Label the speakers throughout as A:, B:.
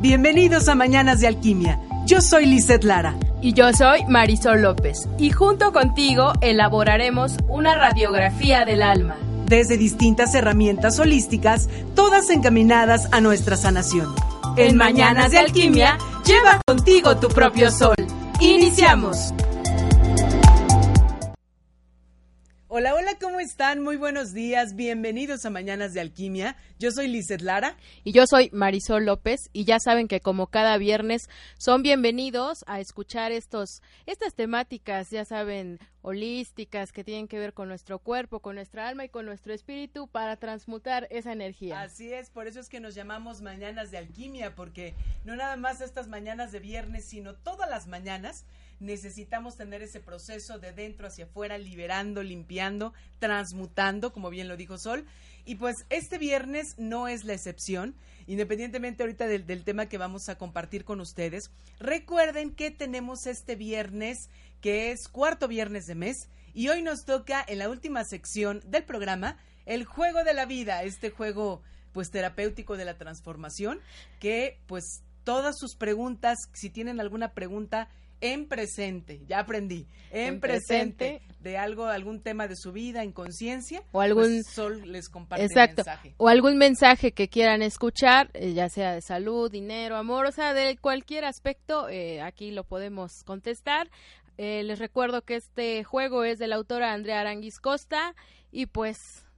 A: Bienvenidos a Mañanas de Alquimia. Yo soy Lizeth Lara.
B: Y yo soy Marisol López. Y junto contigo elaboraremos una radiografía del alma.
A: Desde distintas herramientas holísticas, todas encaminadas a nuestra sanación.
B: En Mañanas de Alquimia, lleva contigo tu propio sol. Iniciamos.
A: Hola, ¿cómo están? Muy buenos días, bienvenidos a Mañanas de Alquimia. Yo soy Lizeth Lara.
B: Y yo soy Marisol López, y ya saben que como cada viernes son bienvenidos a escuchar estos, estas temáticas, ya saben, holísticas que tienen que ver con nuestro cuerpo, con nuestra alma y con nuestro espíritu para transmutar esa energía.
A: Así es, por eso es que nos llamamos Mañanas de Alquimia, porque no nada más estas mañanas de viernes, sino todas las mañanas necesitamos tener ese proceso de dentro hacia afuera, liberando, limpiando, transmutando, como bien lo dijo Sol. Y pues este viernes no es la excepción, independientemente ahorita del, del, tema que vamos a compartir con ustedes. Recuerden que tenemos este viernes, que es cuarto viernes de mes, y hoy nos toca en la última sección del programa el juego de la vida, este juego pues terapéutico de la transformación, que pues todas sus preguntas, si tienen alguna pregunta, en presente, ya aprendí, en, presente, de algo, algún tema de su vida, en conciencia,
B: o algún
A: pues, Sol les comparte
B: exacto,
A: mensaje.
B: o algún mensaje que quieran escuchar, eh, ya sea de salud, dinero, amor, o sea, de cualquier aspecto, eh, aquí lo podemos contestar. Eh, les recuerdo que este juego es de la autora Andrea Aranguis Costa y pues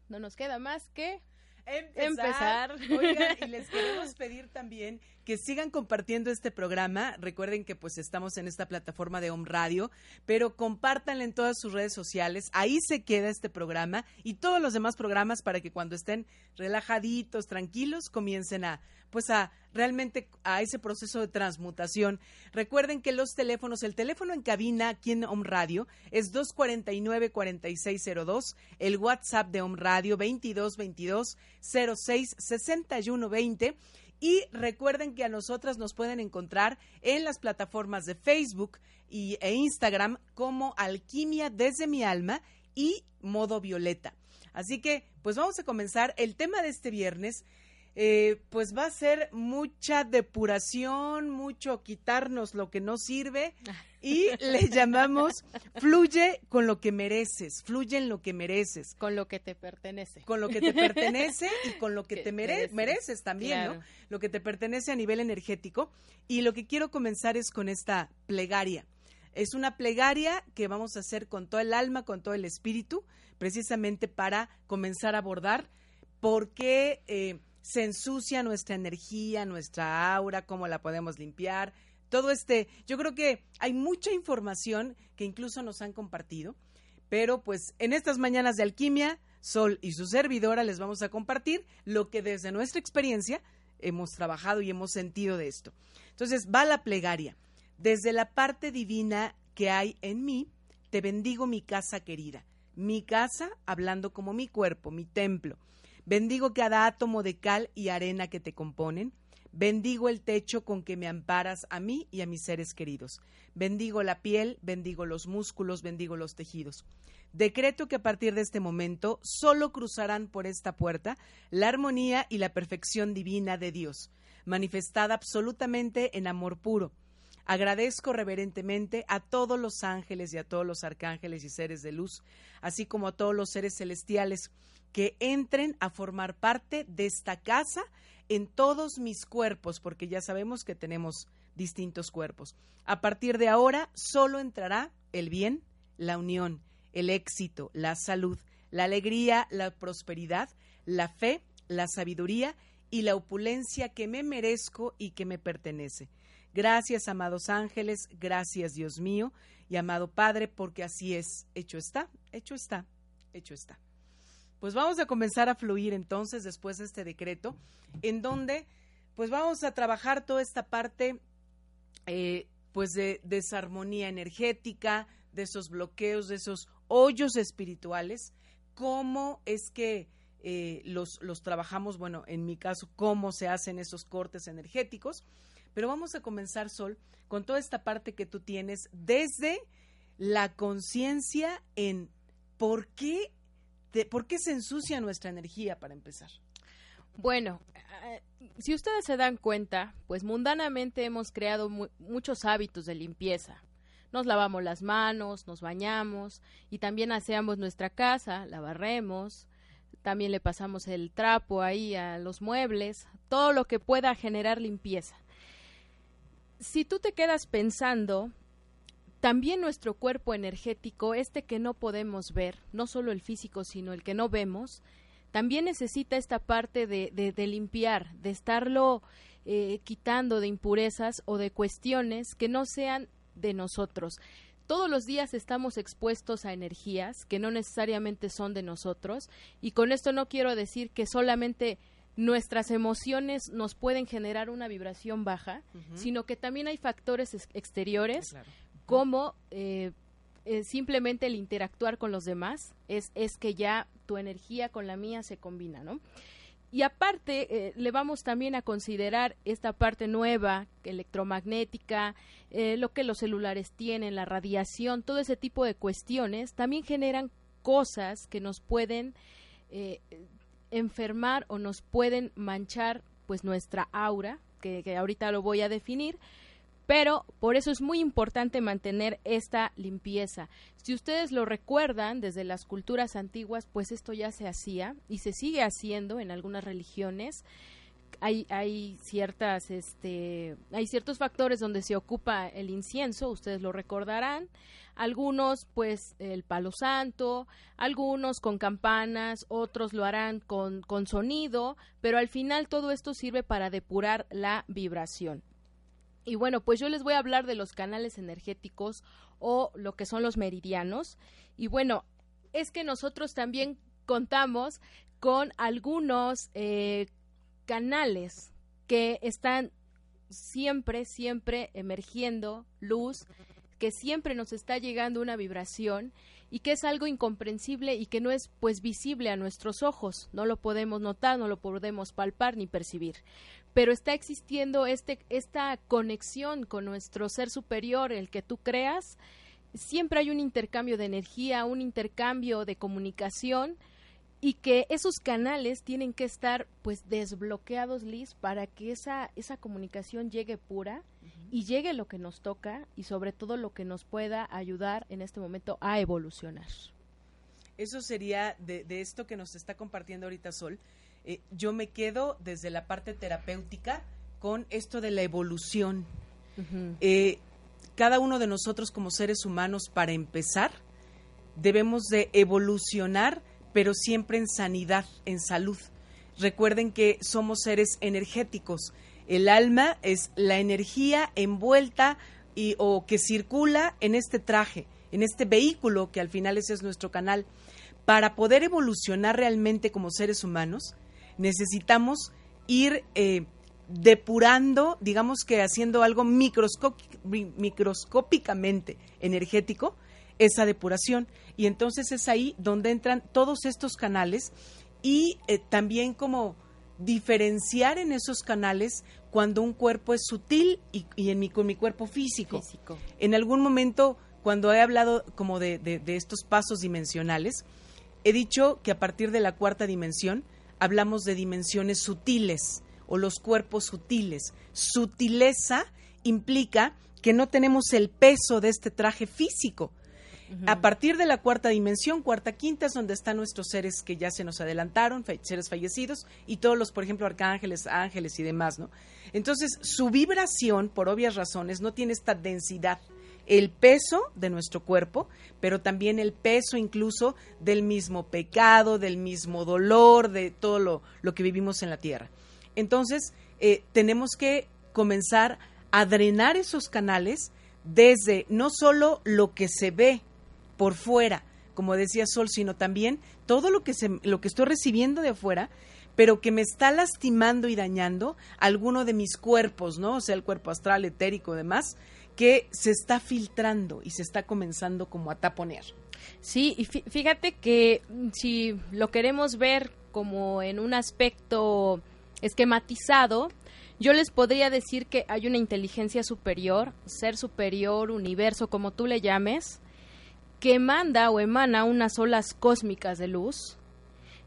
B: no nos queda más que
A: empezar. empezar. Oigan, y les queremos pedir también que sigan compartiendo este programa. Recuerden que pues estamos en esta plataforma de Home Radio, pero compártanlo en todas sus redes sociales. Ahí se queda este programa y todos los demás programas para que cuando estén relajaditos, tranquilos, comiencen a pues a realmente a ese proceso de transmutación. Recuerden que los teléfonos, el teléfono en cabina aquí en Home Radio es 249-4602, el WhatsApp de Home Radio 2222 06 61 20 y recuerden que a nosotras nos pueden encontrar en las plataformas de Facebook y, e Instagram como Alquimia desde mi alma y Modo Violeta. Así que, pues vamos a comenzar. El tema de este viernes eh, pues va a ser mucha depuración, mucho quitarnos lo que no sirve y le llamamos fluye con lo que mereces, fluye en lo que mereces.
B: Con lo que te pertenece.
A: Con lo que te pertenece y con lo que, te mere mereces. mereces, también, claro. ¿no? Lo que te pertenece a nivel energético. Y lo que quiero comenzar es con esta plegaria. Es una plegaria que vamos a hacer con todo el alma, con todo el espíritu, precisamente para comenzar a abordar por qué... Eh, se ensucia nuestra energía, nuestra aura, cómo la podemos limpiar. Todo este, yo creo que hay mucha información que incluso nos han compartido, pero pues en estas mañanas de alquimia, Sol y su servidora les vamos a compartir lo que desde nuestra experiencia hemos trabajado y hemos sentido de esto. Entonces, va la plegaria. Desde la parte divina que hay en mí, te bendigo mi casa querida. Mi casa, hablando como mi cuerpo, mi templo Bendigo cada átomo de cal y arena que te componen. Bendigo el techo con que me amparas a mí y a mis seres queridos. Bendigo la piel, bendigo los músculos, bendigo los tejidos. Decreto que a partir de este momento solo cruzarán por esta puerta la armonía y la perfección divina de Dios, manifestada absolutamente en amor puro. Agradezco reverentemente a todos los ángeles y a todos los arcángeles y seres de luz, así como a todos los seres celestiales que entren a formar parte de esta casa en todos mis cuerpos, porque ya sabemos que tenemos distintos cuerpos. A partir de ahora solo entrará el bien, la unión, el éxito, la salud, la alegría, la prosperidad, la fe, la sabiduría y la opulencia que me merezco y que me pertenece. Gracias, amados ángeles, gracias, Dios mío, y amado Padre, porque así es. Hecho está, hecho está, hecho está. Pues vamos a comenzar a fluir entonces después de este decreto, en donde pues vamos a trabajar toda esta parte eh, pues de desarmonía energética, de esos bloqueos, de esos hoyos espirituales, cómo es que eh, los, los trabajamos, bueno, en mi caso, cómo se hacen esos cortes energéticos, pero vamos a comenzar, Sol, con toda esta parte que tú tienes desde la conciencia en por qué ¿Por qué se ensucia nuestra energía para empezar?
B: Bueno, eh, si ustedes se dan cuenta, pues mundanamente hemos creado muchos hábitos de limpieza. Nos lavamos las manos, nos bañamos y también aseamos nuestra casa, la barremos, también le pasamos el trapo ahí a los muebles, todo lo que pueda generar limpieza. Si tú te quedas pensando, también nuestro cuerpo energético, este que no podemos ver, no solo el físico, sino el que no vemos, también necesita esta parte de, de, limpiar, de estarlo eh, quitando de impurezas o de cuestiones que no sean de nosotros. Todos los días estamos expuestos a energías que no necesariamente son de nosotros y con esto no quiero decir que solamente nuestras emociones nos pueden generar una vibración baja, sino que también hay factores exteriores como eh, eh, simplemente el interactuar con los demás es, es que ya tu energía con la mía se combina, ¿no? Y aparte, eh, le vamos también a considerar esta parte nueva, electromagnética, eh, lo que los celulares tienen, la radiación, todo ese tipo de cuestiones, también generan cosas que nos pueden enfermar o nos pueden manchar pues nuestra aura, que, que ahorita lo voy a definir, pero por eso es muy importante mantener esta limpieza. Si ustedes lo recuerdan desde las culturas antiguas, pues esto ya se hacía y se sigue haciendo en algunas religiones. Hay, hay ciertas este hay ciertos factores donde se ocupa el incienso, ustedes lo recordarán. Algunos pues el palo santo, algunos con campanas, otros lo harán con, con sonido, pero al final todo esto sirve para depurar la vibración. Y bueno, pues yo les voy a hablar de los canales energéticos o lo que son los meridianos. Y bueno, es que nosotros también contamos con algunos eh, canales que están siempre, siempre emergiendo luz, que siempre nos está llegando una vibración y que es algo incomprensible y que no es pues visible a nuestros ojos, no lo podemos notar, no lo podemos palpar ni percibir pero está existiendo este, esta conexión con nuestro ser superior, el que tú creas. Siempre hay un intercambio de energía, un intercambio de comunicación y que esos canales tienen que estar pues desbloqueados, Liz, para que esa, esa comunicación llegue pura y llegue lo que nos toca y sobre todo lo que nos pueda ayudar en este momento a evolucionar.
A: Eso sería de, de esto que nos está compartiendo ahorita Sol, eh, yo me quedo desde la parte terapéutica con esto de la evolución. Eh, cada uno de nosotros como seres humanos, para empezar, debemos de evolucionar, pero siempre en sanidad, en salud. Recuerden que somos seres energéticos. El alma es la energía envuelta y, o que circula en este traje, en este vehículo que al final ese es nuestro canal. Para poder evolucionar realmente como seres humanos, necesitamos ir eh, depurando, digamos que haciendo algo microscópicamente energético, esa depuración. Y entonces es ahí donde entran todos estos canales y eh, también como diferenciar en esos canales cuando un cuerpo es sutil y, en mi, con mi cuerpo físico. En algún momento, cuando he hablado como de, de estos pasos dimensionales, he dicho que a partir de la cuarta dimensión hablamos de dimensiones sutiles o los cuerpos sutiles. Sutileza implica que no tenemos el peso de este traje físico. A partir de la cuarta dimensión, cuarta, quinta, es donde están nuestros seres que ya se nos adelantaron, seres fallecidos, y todos los, por ejemplo, arcángeles, ángeles y demás, ¿no? Entonces, su vibración, por obvias razones, no tiene esta densidad el peso de nuestro cuerpo, pero también el peso incluso del mismo pecado, del mismo dolor, de todo lo, lo que vivimos en la tierra. Entonces, eh, tenemos que comenzar a drenar esos canales desde no solo lo que se ve por fuera, como decía Sol, sino también todo lo que, se, lo que estoy recibiendo de afuera, pero que me está lastimando y dañando alguno de mis cuerpos, ¿no? O sea, el cuerpo astral, etérico, demás, que se está filtrando y se está comenzando como a taponear.
B: Sí, y fíjate que mm, si lo queremos ver como en un aspecto esquematizado, yo les podría decir que hay una inteligencia superior, ser superior, universo, como tú le llames, que manda o emana unas olas cósmicas de luz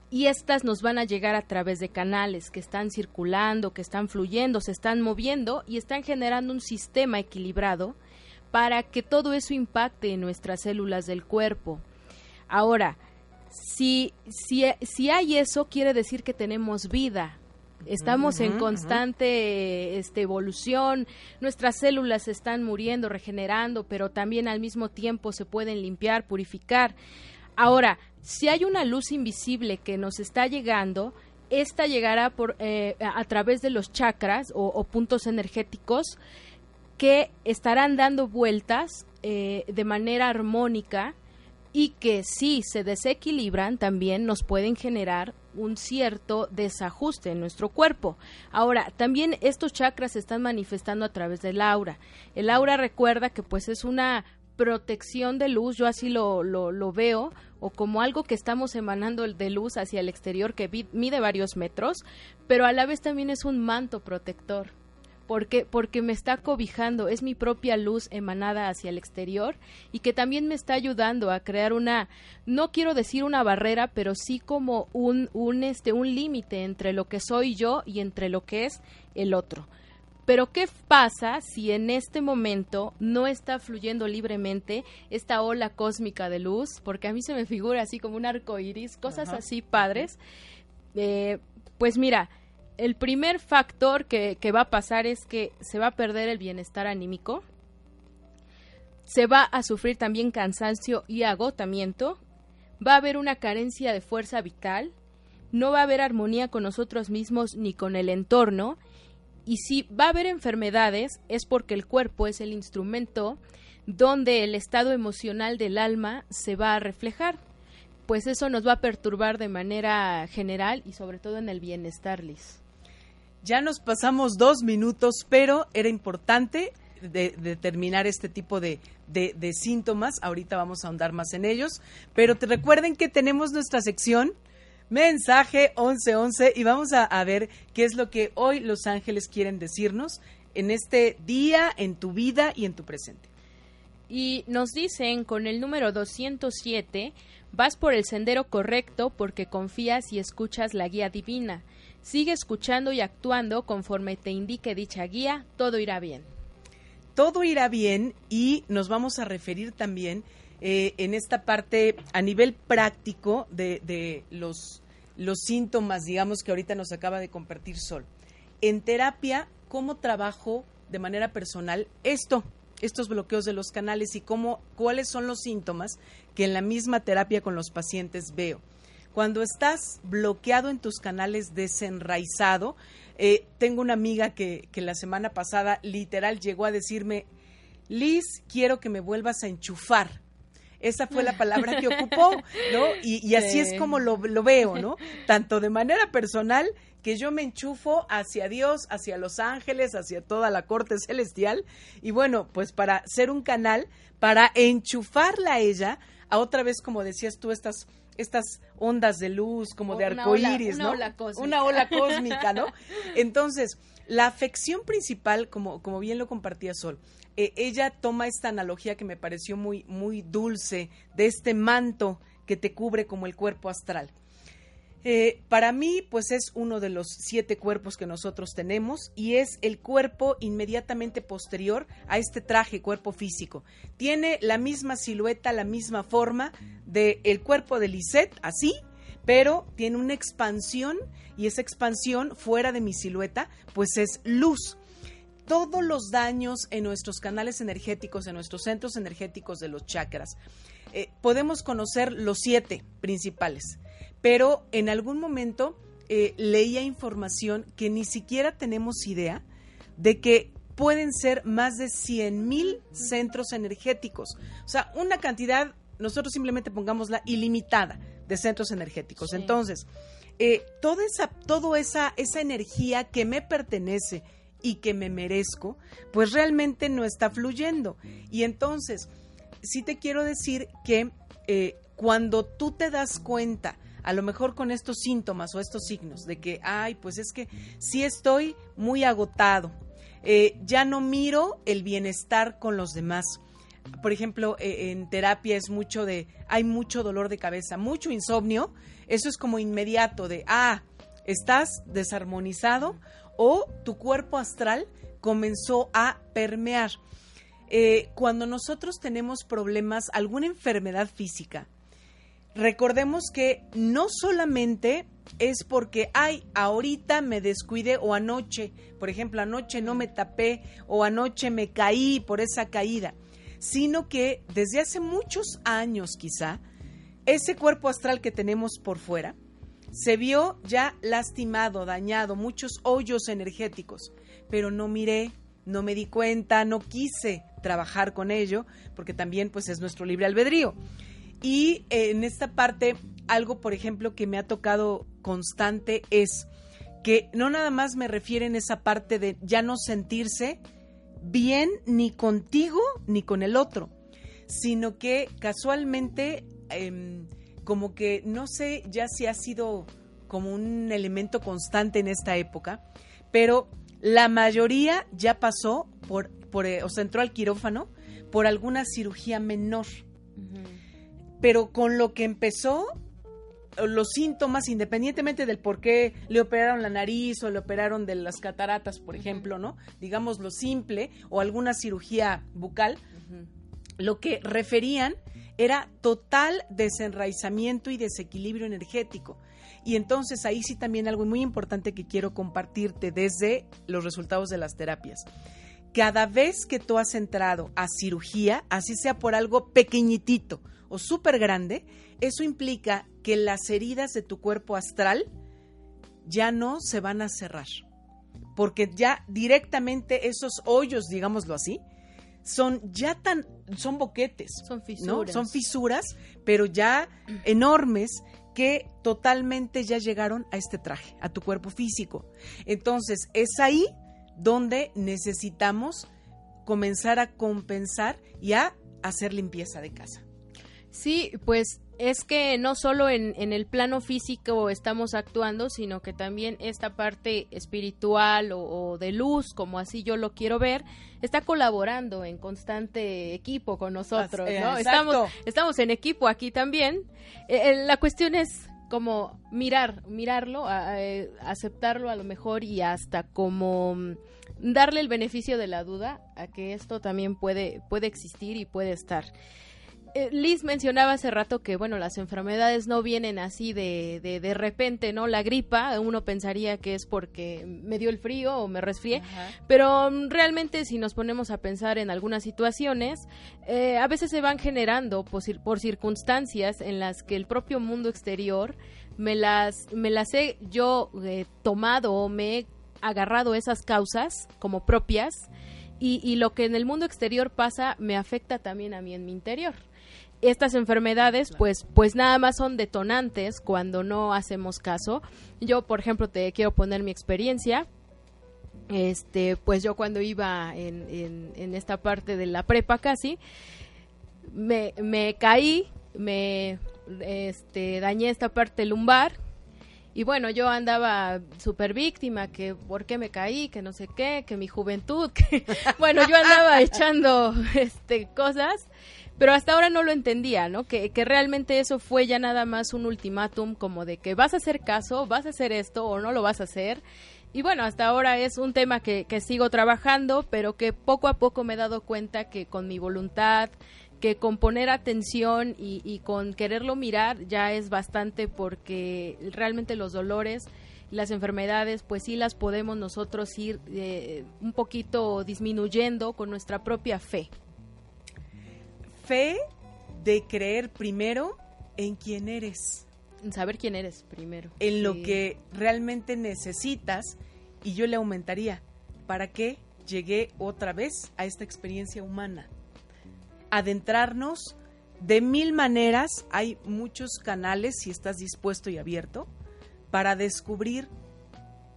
B: y estas nos van a llegar a través de canales que están circulando, que están fluyendo, se están moviendo y están generando un sistema equilibrado para que todo eso impacte en nuestras células del cuerpo. Ahora, si, si, si hay eso, quiere decir que tenemos vida, Estamos en constante este, evolución, nuestras células están muriendo, regenerando, pero también al mismo tiempo se pueden limpiar, purificar. Ahora, si hay una luz invisible que nos está llegando, esta llegará por, eh, a través de los chakras o, puntos energéticos que estarán dando vueltas eh, de manera armónica y que si se desequilibran también nos pueden generar un cierto desajuste en nuestro cuerpo. Ahora, también estos chakras se están manifestando a través del aura. El aura recuerda que pues es una protección de luz, yo así lo, veo, o como algo que estamos emanando de luz hacia el exterior que mide varios metros, pero a la vez también es un manto protector. Porque, porque me está cobijando, es mi propia luz emanada hacia el exterior y que también me está ayudando a crear una, no quiero decir una barrera, pero sí como un, un, este, un límite entre lo que soy yo y entre lo que es el otro. Pero ¿qué pasa si en este momento no está fluyendo libremente esta ola cósmica de luz? Porque a mí se me figura así como un arco iris, cosas así padres. Eh, pues mira, el primer factor que, que va a pasar es que se va a perder el bienestar anímico, se va a sufrir también cansancio y agotamiento, va a haber una carencia de fuerza vital, no va a haber armonía con nosotros mismos ni con el entorno y si va a haber enfermedades es porque el cuerpo es el instrumento donde el estado emocional del alma se va a reflejar. Pues eso nos va a perturbar de manera general y sobre todo en el bienestar, Liz.
A: Ya nos pasamos dos minutos, pero era importante determinar este tipo de, de, síntomas. Ahorita vamos a ahondar más en ellos. Pero te recuerden que tenemos nuestra sección mensaje 1111 y vamos a, ver qué es lo que hoy los ángeles quieren decirnos en este día, en tu vida y en tu presente.
B: Y nos dicen con el número 207, vas por el sendero correcto porque confías y escuchas la guía divina. Sigue escuchando y actuando conforme te indique dicha guía, todo irá bien.
A: Todo irá bien y nos vamos a referir también eh, en esta parte a nivel práctico de, los, síntomas, digamos, que ahorita nos acaba de compartir Sol. En terapia, ¿cómo trabajo de manera personal esto? estos bloqueos de los canales y cómo, cuáles son los síntomas que en la misma terapia con los pacientes veo. Cuando estás bloqueado en tus canales, desenraizado, eh, tengo una amiga que la semana pasada literal llegó a decirme, Liz, quiero que me vuelvas a enchufar esa fue la palabra que ocupó, ¿no? Y, así es como lo, lo, veo, ¿no? Tanto de manera personal, que yo me enchufo hacia Dios, hacia los ángeles, hacia toda la corte celestial, y bueno, pues para ser un canal, para enchufarla a ella, a otra vez, como decías tú, estas estas ondas de luz, como de arcoíris, ¿no?
B: Una ola cósmica.
A: Una ola cósmica, ¿no? Entonces, la afección principal, como, como bien lo compartía Sol, eh, ella toma esta analogía que me pareció muy, muy dulce de este manto que te cubre como el cuerpo astral. Eh, para mí, pues es uno de los siete cuerpos que nosotros tenemos y es el cuerpo inmediatamente posterior a este traje, cuerpo físico. Tiene la misma silueta, la misma forma del el cuerpo de Lisette, así, pero tiene una expansión y esa expansión fuera de mi silueta, pues es luz todos los daños en nuestros canales energéticos, en nuestros centros energéticos de los chakras. Eh, podemos conocer los siete principales, pero en algún momento eh, leía información que ni siquiera tenemos idea de que pueden ser más de 100 mil centros energéticos. O sea, una cantidad, nosotros simplemente pongámosla ilimitada de centros energéticos. Entonces, eh, toda esa, toda esa, esa energía que me pertenece, y que me merezco, pues realmente no está fluyendo. Y entonces, sí te quiero decir que eh, cuando tú te das cuenta, a lo mejor con estos síntomas o estos signos de que, ay, pues es que sí estoy muy agotado, eh, ya no miro el bienestar con los demás, por ejemplo, e, en terapia es mucho de, hay mucho dolor de cabeza, mucho insomnio, eso es como inmediato de, ah, estás desarmonizado o tu cuerpo astral comenzó a permear. Eh, cuando nosotros tenemos problemas, alguna enfermedad física, recordemos que no solamente es porque, ay, ahorita me descuidé o anoche, por ejemplo, anoche no me tapé o anoche me caí por esa caída, sino que desde hace muchos años quizá, ese cuerpo astral que tenemos por fuera se vio ya lastimado, dañado, muchos hoyos energéticos, pero no miré, no me di cuenta, no quise trabajar con ello, porque también pues es nuestro libre albedrío. Y eh, en esta parte, algo, por ejemplo, que me ha tocado constante es que no nada más me refieren esa parte de ya no sentirse bien ni contigo ni con el otro, sino que casualmente, em, como que no sé ya si ha sido como un elemento constante en esta época, pero la mayoría ya pasó por, por eh, o se entró al quirófano por alguna cirugía menor. Pero con lo que empezó, los síntomas, independientemente del por qué le operaron la nariz o le operaron de las cataratas, por ejemplo, ¿no? Digamos lo simple, o alguna cirugía bucal, lo que referían era total desenraizamiento y desequilibrio energético. Y entonces ahí sí también algo muy importante que quiero compartirte desde los resultados de las terapias. Cada vez que tú has entrado a cirugía, así sea por algo pequeñitito, o súper grande, eso implica que las heridas de tu cuerpo astral ya no se van a cerrar. Porque ya directamente esos hoyos, digámoslo así, son ya tan, son boquetes.
B: Son fisuras.
A: Son fisuras, pero ya enormes que totalmente ya llegaron a este traje, a tu cuerpo físico. Entonces, es ahí donde necesitamos comenzar a compensar y a hacer limpieza de casa.
B: Sí, pues es que no solo en, el plano físico estamos actuando, sino que también esta parte espiritual o, de luz, como así yo lo quiero ver, está colaborando en constante equipo con nosotros, ¿no? Estamos, estamos en equipo aquí también. Eh, eh, la cuestión es como mirar, mirarlo, eh, aceptarlo a lo mejor y hasta como mm, darle el beneficio de la duda a que esto también puede, puede existir y puede estar. Eh, Liz mencionaba hace rato que, bueno, las enfermedades no vienen así de, de, de, repente, ¿no? La gripa, uno pensaría que es porque me dio el frío o me resfrié, pero mm, realmente si nos ponemos a pensar en algunas situaciones, eh, a veces se van generando por, por circunstancias en las que el propio mundo exterior me las, me las he yo eh, tomado o me he agarrado esas causas como propias y, y lo que en el mundo exterior pasa me afecta también a mí en mi interior estas enfermedades pues pues nada más son detonantes cuando no hacemos caso. Yo, por ejemplo, te quiero poner mi experiencia. Este, pues yo cuando iba en, en, esta parte de la prepa casi, me, me caí, me este, dañé esta parte lumbar y bueno, yo andaba súper víctima, que por qué me caí, que no sé qué, que mi juventud, que bueno, yo andaba echando este cosas pero hasta ahora no lo entendía, ¿no? Que, que realmente eso fue ya nada más un ultimátum como de que vas a hacer caso, vas a hacer esto o no lo vas a hacer. Y bueno, hasta ahora es un tema que, que sigo trabajando, pero que poco a poco me he dado cuenta que con mi voluntad, que con poner atención y, con quererlo mirar ya es bastante porque realmente los dolores las enfermedades, pues sí las podemos nosotros ir eh, un poquito disminuyendo con nuestra propia fe
A: fe de creer primero en quién eres.
B: En saber quién eres primero.
A: En lo que realmente necesitas. Y yo le aumentaría, ¿para qué llegué otra vez a esta experiencia humana? Adentrarnos de mil maneras, hay muchos canales, si estás dispuesto y abierto, para descubrir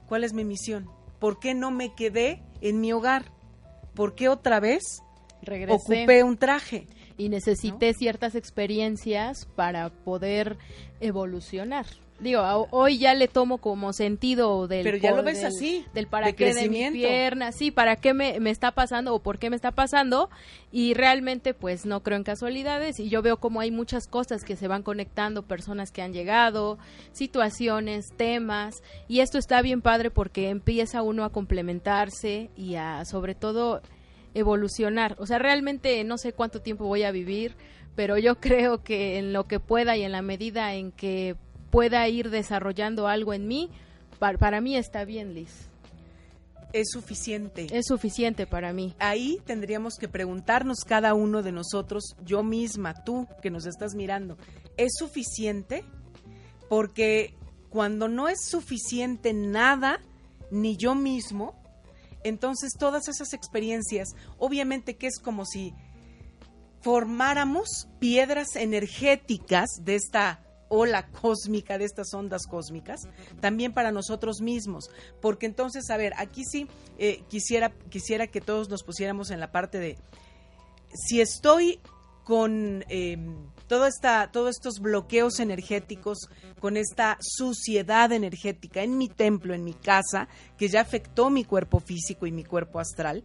A: cuál es mi misión. ¿Por qué no me quedé en mi hogar? ¿Por qué otra vez ocupé un traje?
B: Y necesité ciertas experiencias para poder evolucionar. Digo, hoy ya le tomo como sentido del
A: Pero ya lo ves así,
B: del para qué de mi pierna, sí, para qué me, me está pasando o por qué me está pasando. Y realmente pues no creo en casualidades. Y yo veo como hay muchas cosas que se van conectando, personas que han llegado, situaciones, temas. Y esto está bien padre porque empieza uno a complementarse y a sobre todo evolucionar. O sea, realmente no sé cuánto tiempo voy a vivir, pero yo creo que en lo que pueda y en la medida en que pueda ir desarrollando algo en mí, para, mí está bien, Liz.
A: Es suficiente.
B: Es suficiente para mí.
A: Ahí tendríamos que preguntarnos cada uno de nosotros, yo misma, tú que nos estás mirando, ¿es suficiente? Porque cuando no es suficiente nada, ni yo mismo, entonces todas esas experiencias, obviamente que es como si formáramos piedras energéticas de esta ola cósmica, de estas ondas cósmicas, también para nosotros mismos. Porque entonces, a ver, aquí sí eh, quisiera, quisiera que todos nos pusiéramos en la parte de, si estoy con eh, esta, todos estos bloqueos energéticos, con esta suciedad energética en mi templo, en mi casa, que ya afectó mi cuerpo físico y mi cuerpo astral,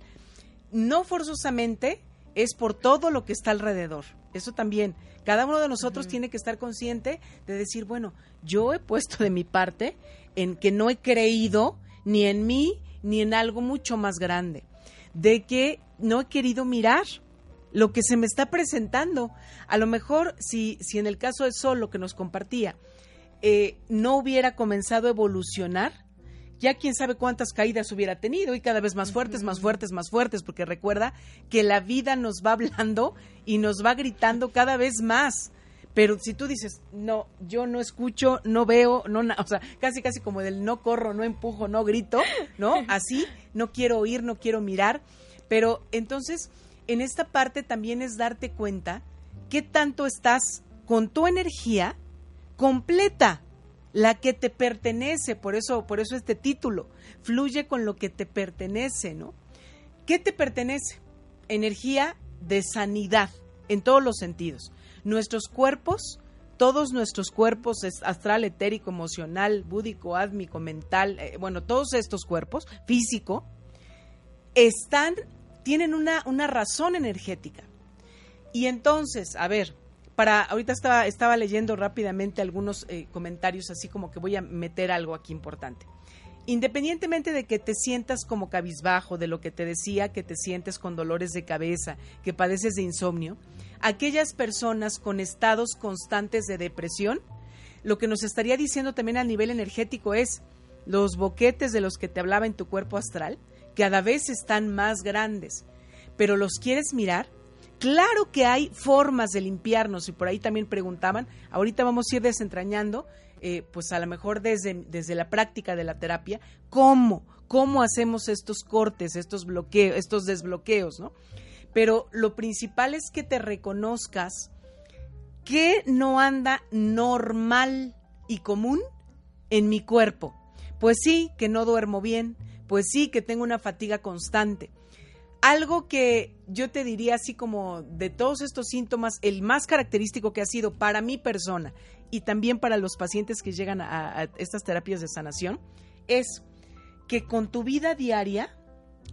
A: no forzosamente es por todo lo que está alrededor. Eso también, cada uno de nosotros tiene que estar consciente de decir, bueno, yo he puesto de mi parte en que no he creído ni en mí ni en algo mucho más grande, de que no he querido mirar lo que se me está presentando. A lo mejor, si, si en el caso de Sol, lo que nos compartía, eh, no hubiera comenzado a evolucionar, ya quién sabe cuántas caídas hubiera tenido y cada vez más fuertes, más fuertes, más fuertes, porque recuerda que la vida nos va hablando y nos va gritando cada vez más. Pero si tú dices, no, yo no escucho, no veo, no, o sea, casi, casi como del no corro, no empujo, no grito, ¿no? Así, no quiero oír, no quiero mirar. Pero entonces, en esta parte también es darte cuenta qué tanto estás con tu energía completa la que te pertenece, por eso, por eso este título, fluye con lo que te pertenece, ¿no? ¿Qué te pertenece? Energía de sanidad en todos los sentidos. Nuestros cuerpos, todos nuestros cuerpos, astral, etérico, emocional, búdico, ádmico, mental, eh, bueno, todos estos cuerpos, físico, están, tienen una, una razón energética. Y entonces, a ver, para ahorita estaba, estaba leyendo rápidamente algunos eh, comentarios, así como que voy a meter algo aquí importante. Independientemente de que te sientas como cabizbajo, de lo que te decía, que te sientes con dolores de cabeza, que padeces de insomnio, aquellas personas con estados constantes de depresión, lo que nos estaría diciendo también a nivel energético es los boquetes de los que te hablaba en tu cuerpo astral, cada vez están más grandes, pero los quieres mirar Claro que hay formas de limpiarnos y por ahí también preguntaban, ahorita vamos a ir desentrañando, eh, pues a lo mejor desde, desde la práctica de la terapia, cómo, cómo hacemos estos cortes, estos bloqueos, estos desbloqueos, ¿no? Pero lo principal es que te reconozcas que no anda normal y común en mi cuerpo. Pues sí, que no duermo bien, pues sí, que tengo una fatiga constante, algo que yo te diría así como de todos estos síntomas, el más característico que ha sido para mi persona y también para los pacientes que llegan a, estas terapias de sanación, es que con tu vida diaria,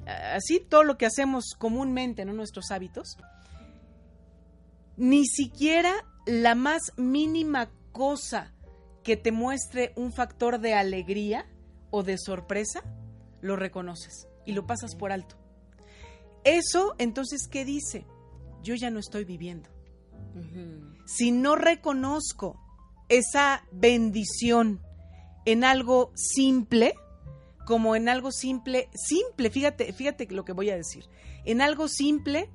A: así todo lo que hacemos comúnmente, en nuestros hábitos, ni siquiera la más mínima cosa que te muestre un factor de alegría o de sorpresa, lo reconoces y lo pasas por alto. Eso, entonces, ¿qué dice? Yo ya no estoy viviendo. Si no reconozco esa bendición en algo simple, como en algo simple, simple, fíjate, fíjate lo que voy a decir, en algo simple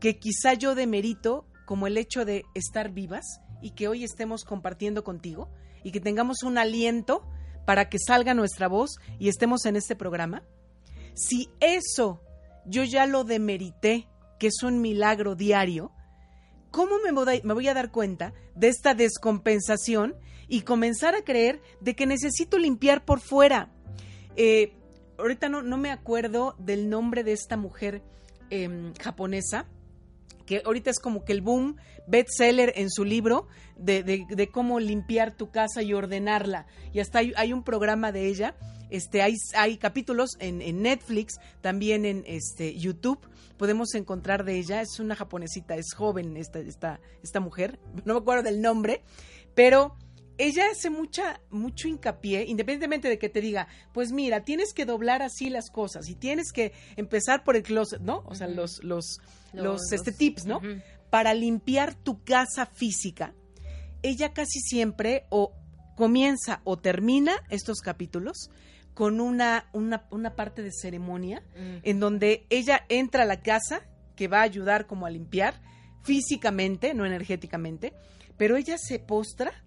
A: que quizá yo demerito, como el hecho de estar vivas y que hoy estemos compartiendo contigo y que tengamos un aliento para que salga nuestra voz y estemos en este programa, si eso yo ya lo demerité, que es un milagro diario, ¿cómo me voy a dar cuenta de esta descompensación y comenzar a creer de que necesito limpiar por fuera? Eh, ahorita no, me acuerdo del nombre de esta mujer em, japonesa que ahorita es como que el boom bestseller en su libro de, de, cómo limpiar tu casa y ordenarla. Y hasta hay, un programa de ella, este, hay, hay capítulos en, en, Netflix, también en este, YouTube, podemos encontrar de ella, es una japonesita, es joven esta, esta, esta mujer, no me acuerdo del nombre, pero ella hace mucha, mucho hincapié, independientemente de que te diga, pues mira, tienes que doblar así las cosas y tienes que empezar por el closet, ¿no? O sea, los, los, los, este, tips, ¿no? Para limpiar tu casa física. Ella casi siempre o comienza o termina estos capítulos con una, una, una parte de ceremonia mm. en donde ella entra a la casa que va a ayudar como a limpiar físicamente, no energéticamente, pero ella se postra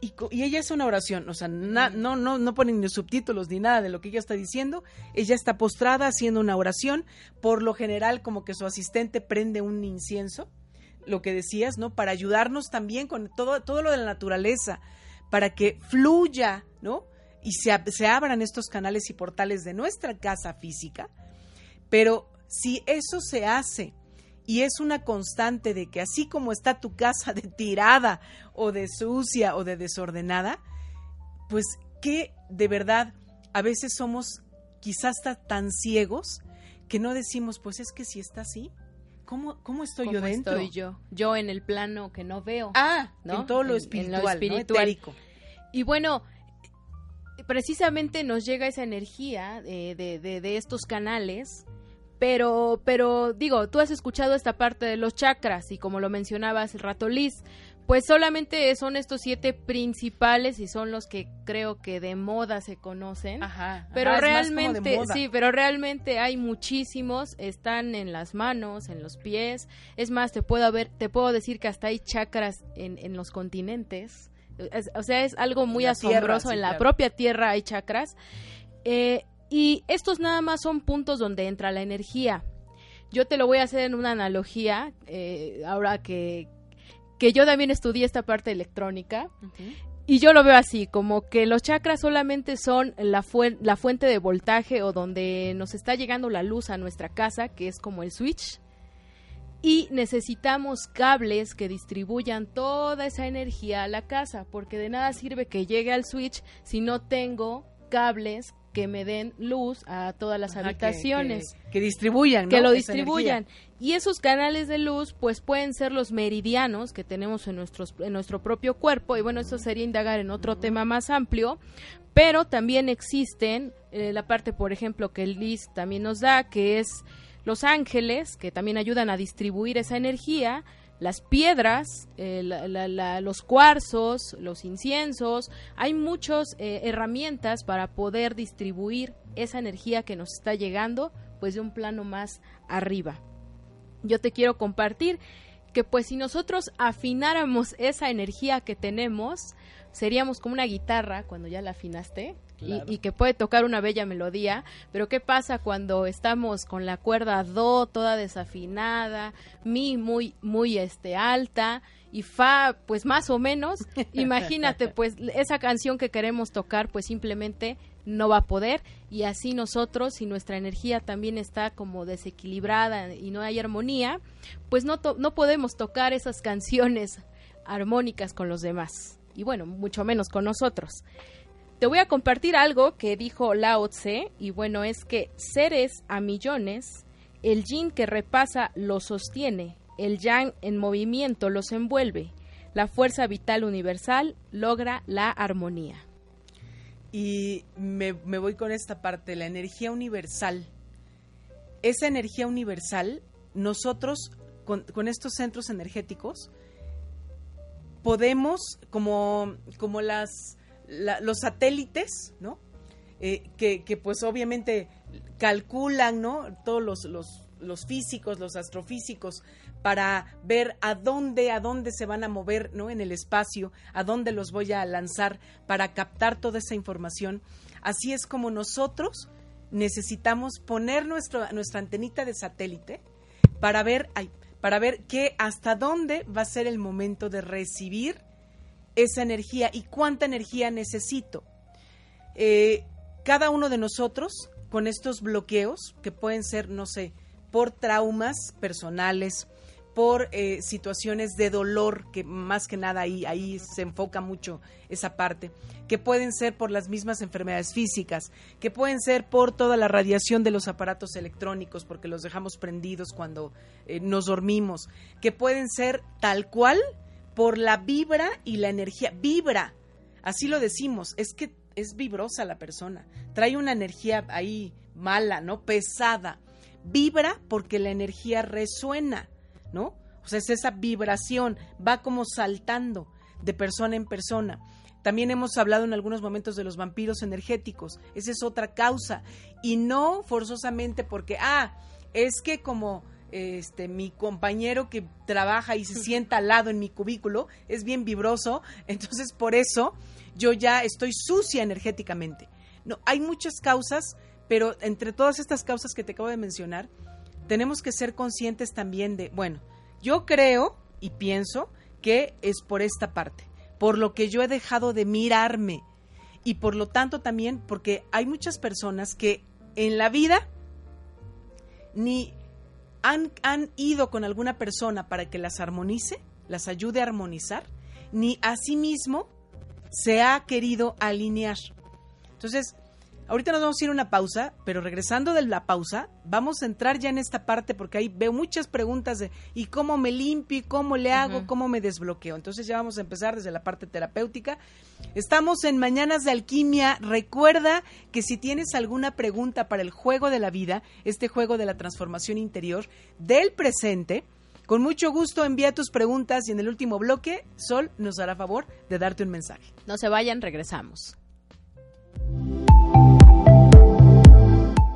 A: y, ella es una oración, o sea, no, no, no ponen ni subtítulos ni nada de lo que ella está diciendo, ella está postrada haciendo una oración, por lo general como que su asistente prende un incienso, lo que decías, ¿no? Para ayudarnos también con todo, todo lo de la naturaleza, para que fluya, ¿no? Y se, se abran estos canales y portales de nuestra casa física, pero si eso se hace y es una constante de que así como está tu casa de tirada o de sucia o de desordenada, pues que de verdad a veces somos quizás tan ciegos que no decimos, pues es que si está así, ¿cómo, cómo estoy yo dentro?
B: estoy yo? Yo en el plano que no veo.
A: Ah, en todo lo espiritual,
B: Y bueno, precisamente nos llega esa energía de, de, de estos canales pero, pero digo, tú has escuchado esta parte de los chakras y como lo mencionabas el rato Liz, pues solamente son estos siete principales y son los que creo que de moda se conocen. Ajá, pero realmente, sí, pero realmente hay muchísimos, están en las manos, en los pies. Es más, te puedo ver, te puedo decir que hasta hay chakras en, en los continentes. o sea, es algo muy asombroso. en la propia tierra hay chakras. Eh, y estos nada más son puntos donde entra la energía. Yo te lo voy a hacer en una analogía, eh, ahora que, que yo también estudié esta parte electrónica. Y yo lo veo así, como que los chakras solamente son la, la fuente de voltaje o donde nos está llegando la luz a nuestra casa, que es como el switch. Y necesitamos cables que distribuyan toda esa energía a la casa, porque de nada sirve que llegue al switch si no tengo cables que me den luz a todas las habitaciones.
A: Que, distribuyan,
B: Que lo distribuyan. Y esos canales de luz, pues pueden ser los meridianos que tenemos en, nuestros, en nuestro propio cuerpo. Y bueno, eso sería indagar en otro tema más amplio. Pero también existen eh, la parte, por ejemplo, que el Liz también nos da, que es los ángeles, que también ayudan a distribuir esa energía las piedras, eh, los cuarzos, los inciensos, hay muchas eh, herramientas para poder distribuir esa energía que nos está llegando pues de un plano más arriba. Yo te quiero compartir que pues si nosotros afináramos esa energía que tenemos, seríamos como una guitarra cuando ya la afinaste, y, que puede tocar una bella melodía, pero ¿qué pasa cuando estamos con la cuerda do toda desafinada, mi muy muy este alta y fa pues más o menos? Imagínate pues esa canción que queremos tocar pues simplemente no va a poder y así nosotros si nuestra energía también está como desequilibrada y no hay armonía, pues no no podemos tocar esas canciones armónicas con los demás y bueno, mucho menos con nosotros. Te voy a compartir algo que dijo Lao Tse, y bueno, es que seres a millones, el yin que repasa los sostiene, el yang en movimiento los envuelve, la fuerza vital universal logra la armonía.
A: Y me, voy con esta parte, la energía universal. Esa energía universal, nosotros con, con estos centros energéticos, podemos, como, como las los satélites, ¿no? Eh, que, que, pues obviamente calculan, ¿no? Todos los, los, los, físicos, los astrofísicos, para ver a dónde, a dónde se van a mover, ¿no? En el espacio, a dónde los voy a lanzar para captar toda esa información. Así es como nosotros necesitamos poner nuestra antenita de satélite para ver, para ver qué, hasta dónde va a ser el momento de recibir esa energía y cuánta energía necesito. Eh, cada uno de nosotros, con estos bloqueos, que pueden ser, no sé, por traumas personales, por eh, situaciones de dolor, que más que nada ahí, ahí se enfoca mucho esa parte, que pueden ser por las mismas enfermedades físicas, que pueden ser por toda la radiación de los aparatos electrónicos, porque los dejamos prendidos cuando eh, nos dormimos, que pueden ser tal cual por la vibra y la energía. Vibra, así lo decimos, es que es vibrosa la persona, trae una energía ahí mala, ¿no? Pesada. Vibra porque la energía resuena, ¿no? O sea, es esa vibración, va como saltando de persona en persona. También hemos hablado en algunos momentos de los vampiros energéticos. Esa es otra causa. Y no forzosamente porque, ah, es que como este mi compañero que trabaja y se sienta al lado en mi cubículo es bien vibroso, entonces por eso yo ya estoy sucia energéticamente. No, hay muchas causas, pero entre todas estas causas que te acabo de mencionar, tenemos que ser conscientes también de, bueno, yo creo y pienso que es por esta parte, por lo que yo he dejado de mirarme y por lo tanto también porque hay muchas personas que en la vida ni han, han ido con alguna persona para que las armonice, las ayude a armonizar, ni a sí mismo se ha querido alinear. Entonces, ahorita nos vamos a ir a una pausa, pero regresando de la pausa, vamos a entrar ya en esta parte porque ahí veo muchas preguntas de ¿y cómo me limpio? ¿Y cómo le hago? ¿Cómo me desbloqueo? Entonces ya vamos a empezar desde la parte terapéutica. Estamos en Mañanas de Alquimia. Recuerda que si tienes alguna pregunta para el juego de la vida, este juego de la transformación interior del presente, con mucho gusto envía tus preguntas y en el último bloque Sol nos hará favor de darte un mensaje.
B: No se vayan, regresamos.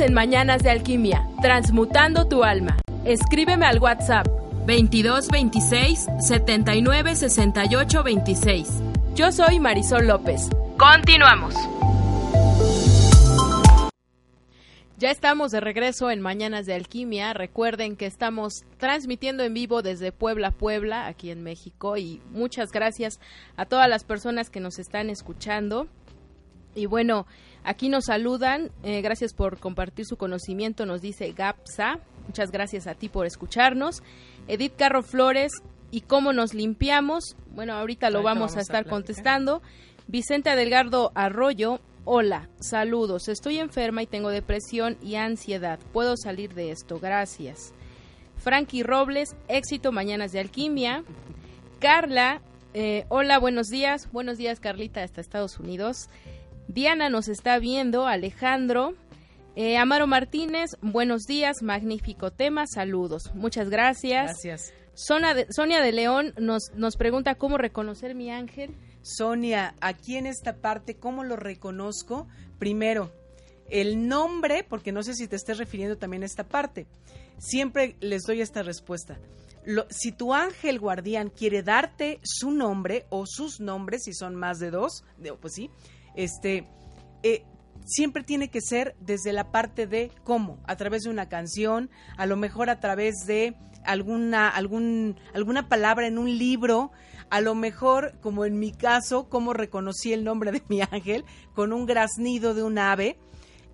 B: En Mañanas de Alquimia, transmutando tu alma. Escríbeme al WhatsApp 22 26 79 68 26. Yo soy Marisol López. Continuamos. Ya estamos de regreso en Mañanas de Alquimia. Recuerden que estamos transmitiendo en vivo desde Puebla, Puebla, aquí en México. Y muchas gracias a todas las personas que nos están escuchando. Y bueno, aquí nos saludan. Eh, gracias por compartir su conocimiento, nos dice Gapsa. Muchas gracias a ti por escucharnos. Edith Carro Flores, ¿y cómo nos limpiamos? Bueno, ahorita lo vamos, a estar contestando. Vicente Adelgardo Arroyo, hola, saludos. Estoy enferma y tengo depresión y ansiedad. ¿Puedo salir de esto? Gracias. Frankie Robles, éxito, mañanas de alquimia. Carla, eh, hola, buenos días. Buenos días, Carlita, hasta Estados Unidos. Diana nos está viendo, Alejandro. Eh, Amaro Martínez, buenos días, magnífico tema, saludos. Muchas gracias.
A: Gracias.
B: Sonia de León nos, nos pregunta cómo reconocer mi ángel.
A: Sonia, aquí en esta parte, ¿cómo lo reconozco? Primero, el nombre, porque no sé si te estés refiriendo también a esta parte. siempre les doy esta respuesta. si tu ángel guardián quiere darte su nombre o sus nombres, si son más de dos, pues sí, este, eh, siempre tiene que ser desde la parte de cómo, a través de una canción, a lo mejor a través de alguna, algún, alguna palabra en un libro, a lo mejor, como en mi caso, cómo reconocí el nombre de mi ángel, con un graznido de un ave.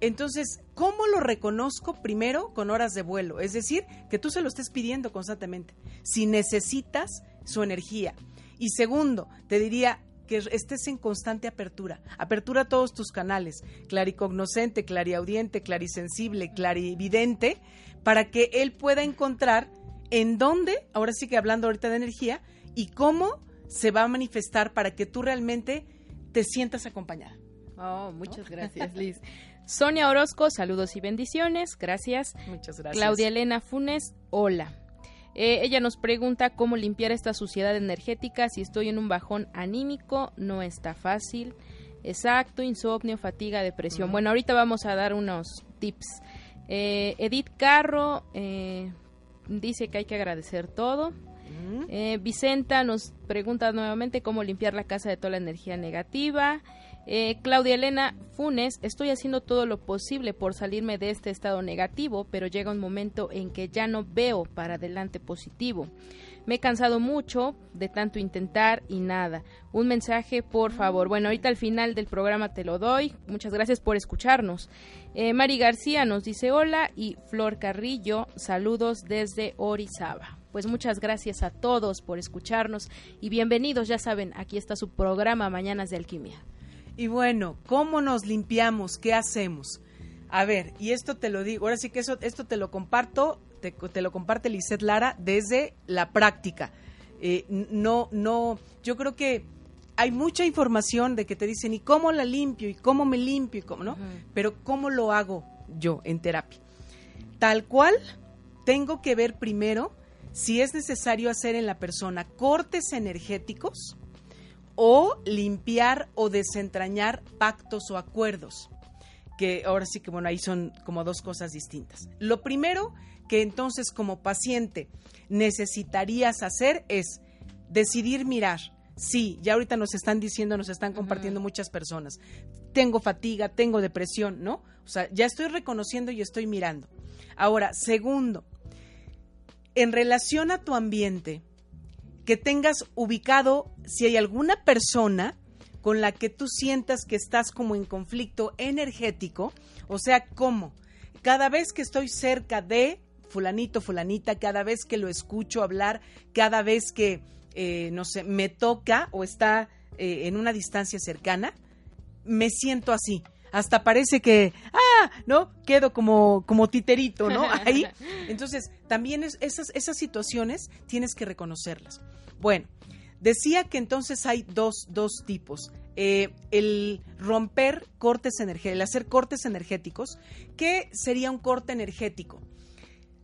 A: Entonces, ¿cómo lo reconozco? Primero, con horas de vuelo, es decir, que tú se lo estés pidiendo constantemente, si necesitas su energía. Y segundo, te diría, que estés en constante apertura. Apertura a todos tus canales, claricognoscente, clariaudiente, clarisensible, clarividente, para que él pueda encontrar en dónde, ahora sí que hablando ahorita de energía, y cómo se va a manifestar para que tú realmente te sientas acompañada.
B: Oh, muchas gracias, Liz. Sonia Orozco, saludos y bendiciones. Gracias.
A: Muchas gracias.
B: Claudia Elena Funes, hola. Eh, ella nos pregunta cómo limpiar esta suciedad energética si estoy en un bajón anímico, no está fácil. Exacto, insomnio, fatiga, depresión. Bueno, ahorita vamos a dar unos tips. Eh, Edith Carro eh, dice que hay que agradecer todo. Vicenta nos pregunta nuevamente cómo limpiar la casa de toda la energía negativa. Eh, Claudia Elena Funes, estoy haciendo todo lo posible por salirme de este estado negativo, pero llega un momento en que ya no veo para adelante positivo. Me he cansado mucho de tanto intentar y nada. Un mensaje, por favor. Bueno, ahorita al final del programa te lo doy. Muchas gracias por escucharnos. Eh, Mari García nos dice hola y Flor Carrillo, saludos desde Orizaba. Pues muchas gracias a todos por escucharnos y bienvenidos, ya saben, aquí está su programa Mañanas de Alquimia.
A: Y bueno, ¿cómo nos limpiamos? ¿Qué hacemos? A ver, y esto te lo digo, ahora sí que eso, esto te lo comparto, te, lo comparte Lizeth Lara desde la práctica. Eh, no, no, yo creo que hay mucha información de que te dicen, ¿y cómo la limpio? ¿Y cómo me limpio? ¿Y cómo, no? Pero ¿cómo lo hago yo en terapia? Tal cual, tengo que ver primero si es necesario hacer en la persona cortes energéticos, o limpiar o desentrañar pactos o acuerdos, que ahora sí que bueno, ahí son como dos cosas distintas. Lo primero que entonces como paciente necesitarías hacer es decidir mirar. Sí, ya ahorita nos están diciendo, nos están compartiendo muchas personas. Tengo fatiga, tengo depresión, ¿no? O sea, ya estoy reconociendo y estoy mirando. Ahora, segundo, en relación a tu ambiente, que tengas ubicado si hay alguna persona con la que tú sientas que estás como en conflicto energético, o sea, ¿cómo? Cada vez que estoy cerca de fulanito, fulanita, cada vez que lo escucho hablar, cada vez que, eh, no sé, me toca o está eh, en una distancia cercana, me siento así hasta parece que, ah, ¿no? Quedo como, como titerito, ¿no? Ahí. Entonces, también esas, esas situaciones tienes que reconocerlas. Bueno, decía que entonces hay dos, dos tipos. Eh, el romper cortes energéticos, el hacer cortes energéticos. ¿Qué sería un corte energético?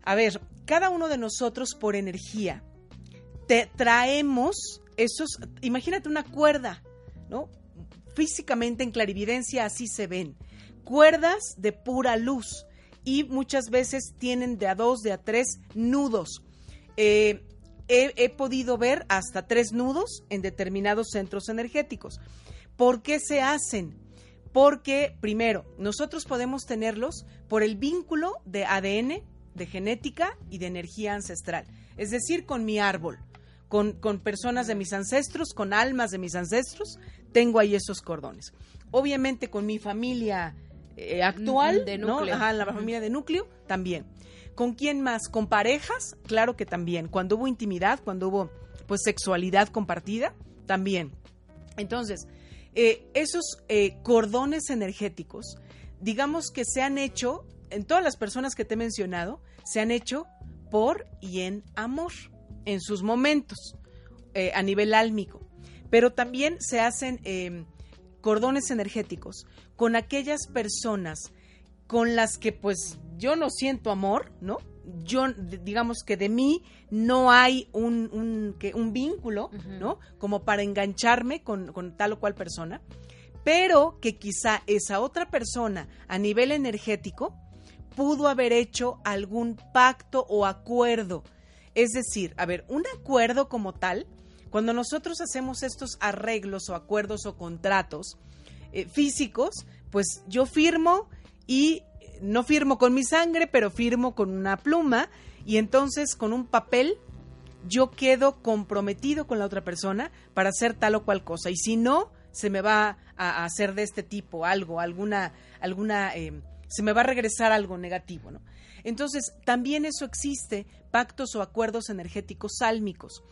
A: A ver, cada uno de nosotros por energía te traemos esos, imagínate una cuerda, ¿no? Físicamente en clarividencia así se ven. Cuerdas de pura luz y muchas veces tienen de a dos, de a tres nudos. Eh, he, podido ver hasta tres nudos en determinados centros energéticos. ¿Por qué se hacen? Porque, primero, nosotros podemos tenerlos por el vínculo de ADN, de genética y de energía ancestral, es decir, con mi árbol. Con, con, personas de mis ancestros, con almas de mis ancestros, tengo ahí esos cordones. Obviamente con mi familia eh, actual, de núcleo. Ajá, la familia de núcleo, también. ¿Con quién más? ¿Con parejas? Claro que también. Cuando hubo intimidad, cuando hubo pues sexualidad compartida, también. Entonces, eh, esos eh, cordones energéticos, digamos que se han hecho, en todas las personas que te he mencionado, se han hecho por y en amor, en sus momentos, a nivel álmico pero también se hacen em, cordones energéticos con aquellas personas con las que pues yo no siento amor, ¿no? Yo, digamos que de mí no hay un, un, un vínculo, ¿no? Como para engancharme con, con tal o cual persona, pero que quizá esa otra persona a nivel energético pudo haber hecho algún pacto o acuerdo. Es decir, a ver, un acuerdo como tal, cuando nosotros hacemos estos arreglos o acuerdos o contratos eh, físicos, pues yo firmo y no firmo con mi sangre, pero firmo con una pluma y entonces con un papel yo quedo comprometido con la otra persona para hacer tal o cual cosa. Y si no, se me va a, hacer de este tipo algo, alguna, alguna, eh, se me va a regresar algo negativo, ¿no? Entonces, también eso existe, pactos o acuerdos energéticos sálmicos.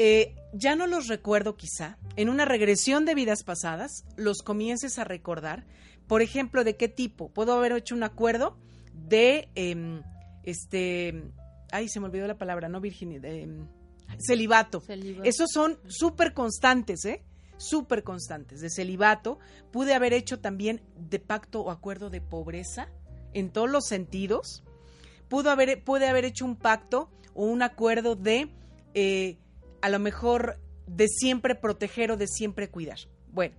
A: Eh, ya no los recuerdo quizá, en una regresión de vidas pasadas, los comiences a recordar, por ejemplo, de qué tipo. Puedo haber hecho un acuerdo de, em, este, ay, se me olvidó la palabra, no virginidad, em, celibato. celibato. Esos son súper constantes, ¿eh? Súper constantes, de celibato. Pude haber hecho también de pacto o acuerdo de pobreza, en todos los sentidos. Pudo haber, pude haber hecho un pacto o un acuerdo de, eh, a lo mejor, de siempre proteger o de siempre cuidar. Bueno,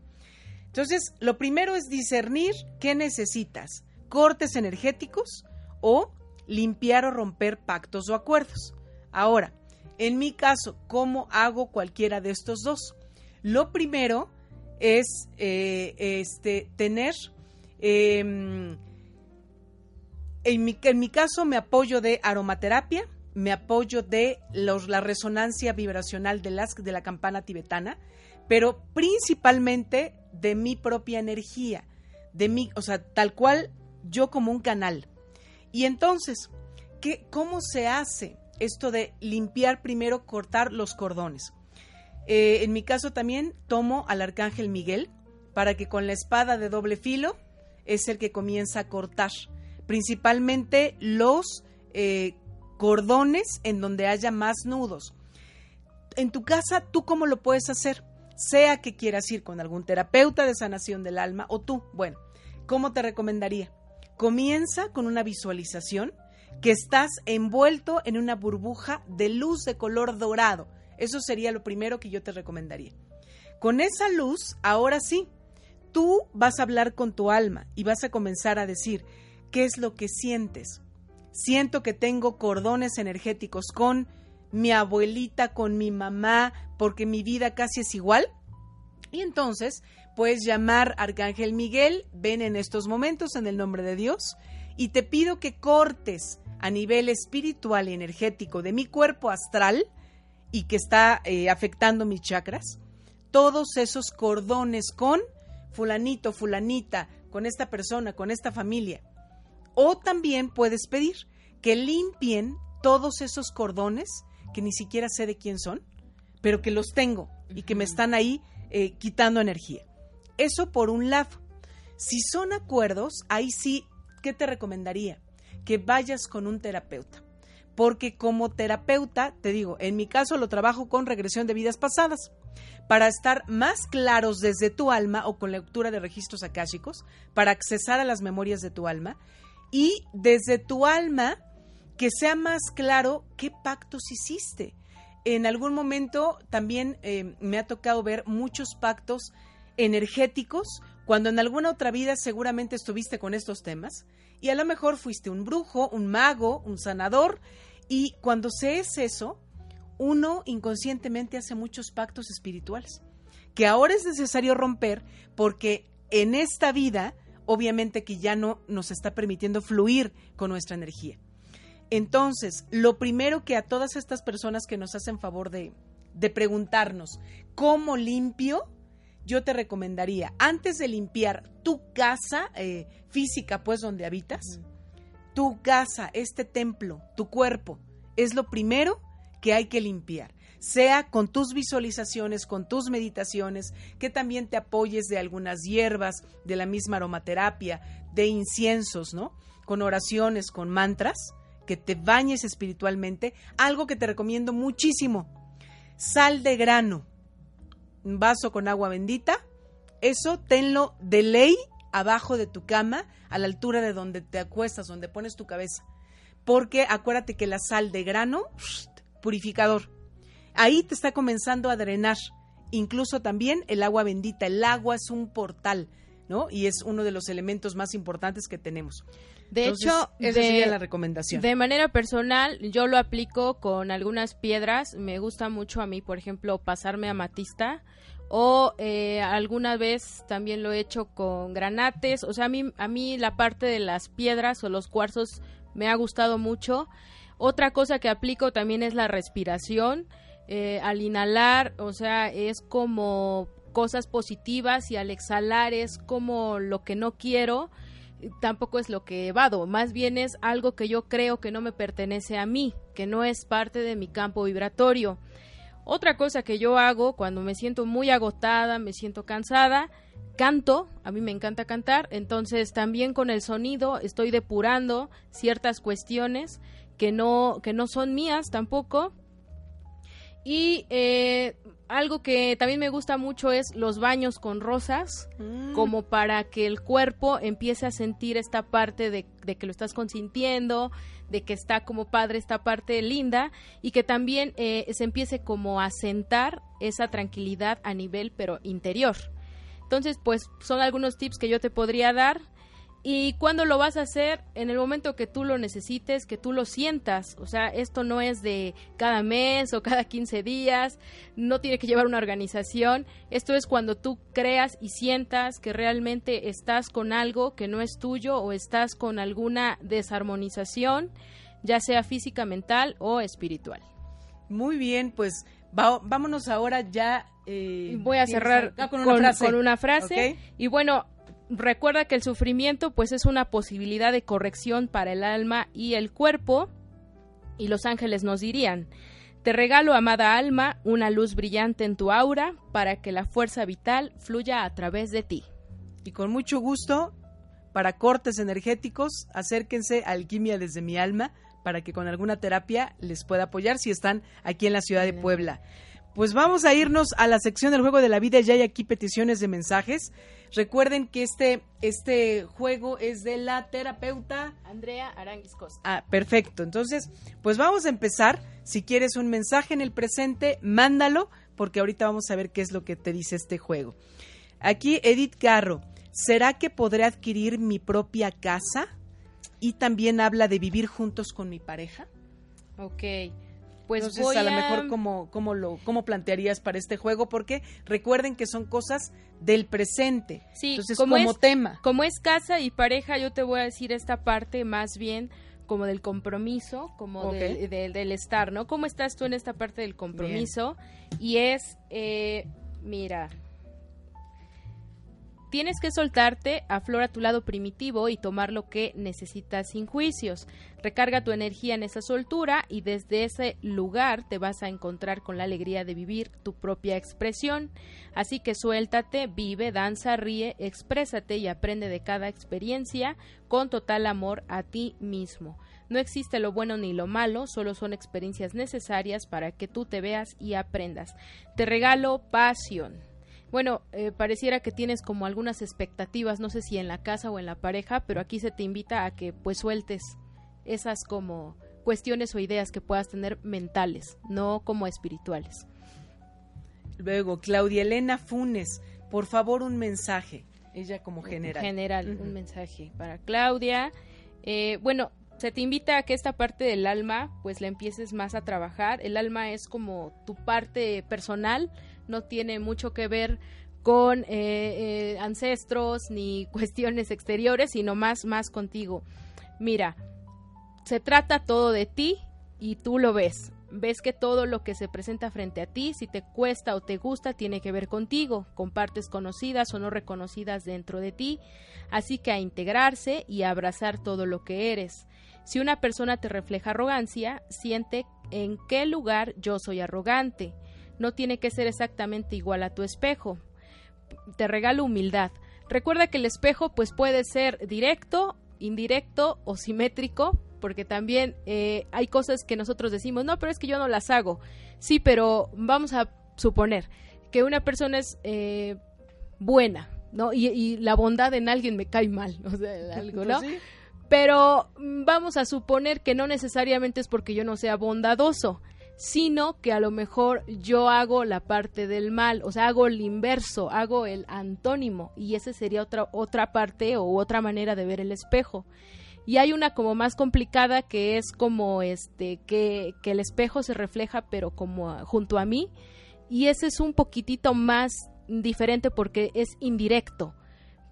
A: entonces, lo primero es discernir qué necesitas, cortes energéticos o limpiar o romper pactos o acuerdos. Ahora, en mi caso, ¿cómo hago cualquiera de estos dos? Lo primero es eh, este, tener, em, en, mi, en, mi, caso me apoyo de aromaterapia, me apoyo de la resonancia vibracional de, las, de la campana tibetana, pero principalmente de mi propia energía, de mi, o sea, tal cual yo como un canal. Y entonces, ¿qué, ¿cómo se hace esto de limpiar primero, cortar los cordones? Eh, en mi caso también tomo al arcángel Miguel para que con la espada de doble filo es el que comienza a cortar, principalmente los eh, cordones en donde haya más nudos. En tu casa, ¿tú cómo lo puedes hacer? Sea que quieras ir con algún terapeuta de sanación del alma o tú, bueno, ¿cómo te recomendaría? Comienza con una visualización que estás envuelto en una burbuja de luz de color dorado. Eso sería lo primero que yo te recomendaría. Con esa luz, ahora sí, tú vas a hablar con tu alma y vas a comenzar a decir, ¿qué es lo que sientes? Siento que tengo cordones energéticos con mi abuelita, con mi mamá, porque mi vida casi es igual. Y entonces puedes llamar Arcángel Miguel, ven en estos momentos en el nombre de Dios, y te pido que cortes a nivel espiritual y energético de mi cuerpo astral y que está eh, afectando mis chakras, todos esos cordones con fulanito, fulanita, con esta persona, con esta familia. O también puedes pedir que limpien todos esos cordones que ni siquiera sé de quién son, pero que los tengo y que me están ahí eh, quitando energía. Eso por un lado. Si son acuerdos, ahí sí, ¿qué te recomendaría? Que vayas con un terapeuta. Porque como terapeuta, te digo, en mi caso lo trabajo con regresión de vidas pasadas, para estar más claros desde tu alma o con lectura de registros akáshicos, para accesar a las memorias de tu alma y desde tu alma que sea más claro qué pactos hiciste, en algún momento también eh, me ha tocado ver muchos pactos energéticos cuando en alguna otra vida seguramente estuviste con estos temas y a lo mejor fuiste un brujo, un mago, un sanador y cuando se es eso, uno inconscientemente hace muchos pactos espirituales que ahora es necesario romper porque en esta vida obviamente que ya no nos está permitiendo fluir con nuestra energía. Entonces, lo primero que a todas estas personas que nos hacen favor de, preguntarnos cómo limpio, yo te recomendaría, antes de limpiar tu casa eh, física, pues donde habitas, tu casa, este templo, tu cuerpo, es lo primero que hay que limpiar. Sea con tus visualizaciones, con tus meditaciones, que también te apoyes de algunas hierbas, de la misma aromaterapia, de inciensos, ¿no? Con oraciones, con mantras que te bañes espiritualmente, algo que te recomiendo muchísimo. Sal de grano, un vaso con agua bendita, eso tenlo de ley abajo de tu cama, a la altura de donde te acuestas, donde pones tu cabeza. Porque acuérdate que la sal de grano, purificador, ahí te está comenzando a drenar. Incluso también el agua bendita. El agua es un portal, ¿no? Y es uno de los elementos más importantes que tenemos.
B: De hecho,
A: esa sería la recomendación.
B: De manera personal, yo lo aplico con algunas piedras. Me gusta mucho a mí, por ejemplo, pasarme a matista o eh, alguna vez también lo he hecho con granates. O sea, a mí, a mí la parte de las piedras o los cuarzos me ha gustado mucho. Otra cosa que aplico también es la respiración. Eh, al inhalar, o sea, es como cosas positivas y al exhalar es como lo que no quiero tampoco es lo que evado, más bien es algo que yo creo que no me pertenece a mí, que no es parte de mi campo vibratorio. Otra cosa que yo hago cuando me siento muy agotada, me siento cansada, canto, a mí me encanta cantar, entonces también con el sonido estoy depurando ciertas cuestiones que no, que no son mías tampoco. Y eh, algo que también me gusta mucho es los baños con rosas, mm. como para que el cuerpo empiece a sentir esta parte de, que lo estás consintiendo, de que está como padre esta parte linda y que también eh, se empiece como a sentar esa tranquilidad a nivel pero interior. Entonces, pues son algunos tips que yo te podría dar. ¿Y cuándo lo vas a hacer? En el momento que tú lo necesites, que tú lo sientas. O sea, esto no es de cada mes o cada 15 días, no tiene que llevar una organización. Esto es cuando tú creas y sientas que realmente estás con algo que no es tuyo o estás con alguna desarmonización, ya sea física, mental o espiritual.
A: Muy bien, pues vámonos ahora ya.
B: Eh, Voy a cerrar con, una frase. Y bueno, recuerda que el sufrimiento pues es una posibilidad de corrección para el alma y el cuerpo y los ángeles nos dirían, te regalo, amada alma, una luz brillante en tu aura para que la fuerza vital fluya a través de ti.
A: Y con mucho gusto, para cortes energéticos, acérquense a Alquimia desde mi alma para que con alguna terapia les pueda apoyar si están aquí en la ciudad de Puebla. Pues vamos a irnos a la sección del juego de la vida. Ya hay aquí peticiones de mensajes. Recuerden que este, este juego es de la terapeuta
B: Andrea Aranguis Costa.
A: Ah, perfecto. Entonces, pues vamos a empezar. Si quieres un mensaje en el presente, mándalo, porque ahorita vamos a ver qué es lo que te dice este juego. Aquí Edith Carro. ¿Será que podré adquirir mi propia casa? Y también habla de vivir juntos con mi pareja.
B: Ok.
A: Pues Entonces, a, lo mejor cómo, cómo lo cómo plantearías para este juego porque recuerden que son cosas del presente.
B: Sí,
A: Entonces, como, tema.
B: Como es casa y pareja, yo te voy a decir esta parte más bien como del compromiso, como del estar, ¿no? ¿Cómo estás tú en esta parte del compromiso? Y es, eh, mira, Tienes que soltarte, aflora tu lado primitivo y tomar lo que necesitas sin juicios. Recarga tu energía en esa soltura y desde ese lugar te vas a encontrar con la alegría de vivir tu propia expresión. Así que suéltate, vive, danza, ríe, exprésate y aprende de cada experiencia con total amor a ti mismo. No existe lo bueno ni lo malo, solo son experiencias necesarias para que tú te veas y aprendas. Te regalo pasión. Bueno, eh, pareciera que tienes como algunas expectativas, no sé si en la casa o en la pareja, pero aquí se te invita a que pues sueltes esas como cuestiones o ideas que puedas tener mentales, no como espirituales.
A: Luego, Claudia Elena Funes, por favor un mensaje, ella como general.
B: General, un mensaje para Claudia. Eh, bueno, se te invita a que esta parte del alma pues la empieces más a trabajar. El alma es como tu parte personal, no tiene mucho que ver con eh, eh, ancestros ni cuestiones exteriores, sino más, más contigo. Mira, se trata todo de ti y tú lo ves. Ves que todo lo que se presenta frente a ti, si te cuesta o te gusta, tiene que ver contigo, con partes conocidas o no reconocidas dentro de ti. Así que a integrarse y a abrazar todo lo que eres. Si una persona te refleja arrogancia, siente en qué lugar yo soy arrogante no tiene que ser exactamente igual a tu espejo. Te regalo humildad. Recuerda que el espejo pues puede ser directo, indirecto o simétrico, porque también eh, hay cosas que nosotros decimos, no, pero es que yo no las hago. Sí, pero vamos a suponer que una persona es eh, buena, ¿no? Y, la bondad en alguien me cae mal, o sea, algo, ¿no? Pues pero vamos a suponer que no necesariamente es porque yo no sea bondadoso, sino que a lo mejor yo hago la parte del mal, o sea, hago el inverso, hago el antónimo y esa sería otra otra parte o otra manera de ver el espejo. y hay una como más complicada que es como este que, que el espejo se refleja pero como junto a mí y ese es un poquitito más diferente porque es indirecto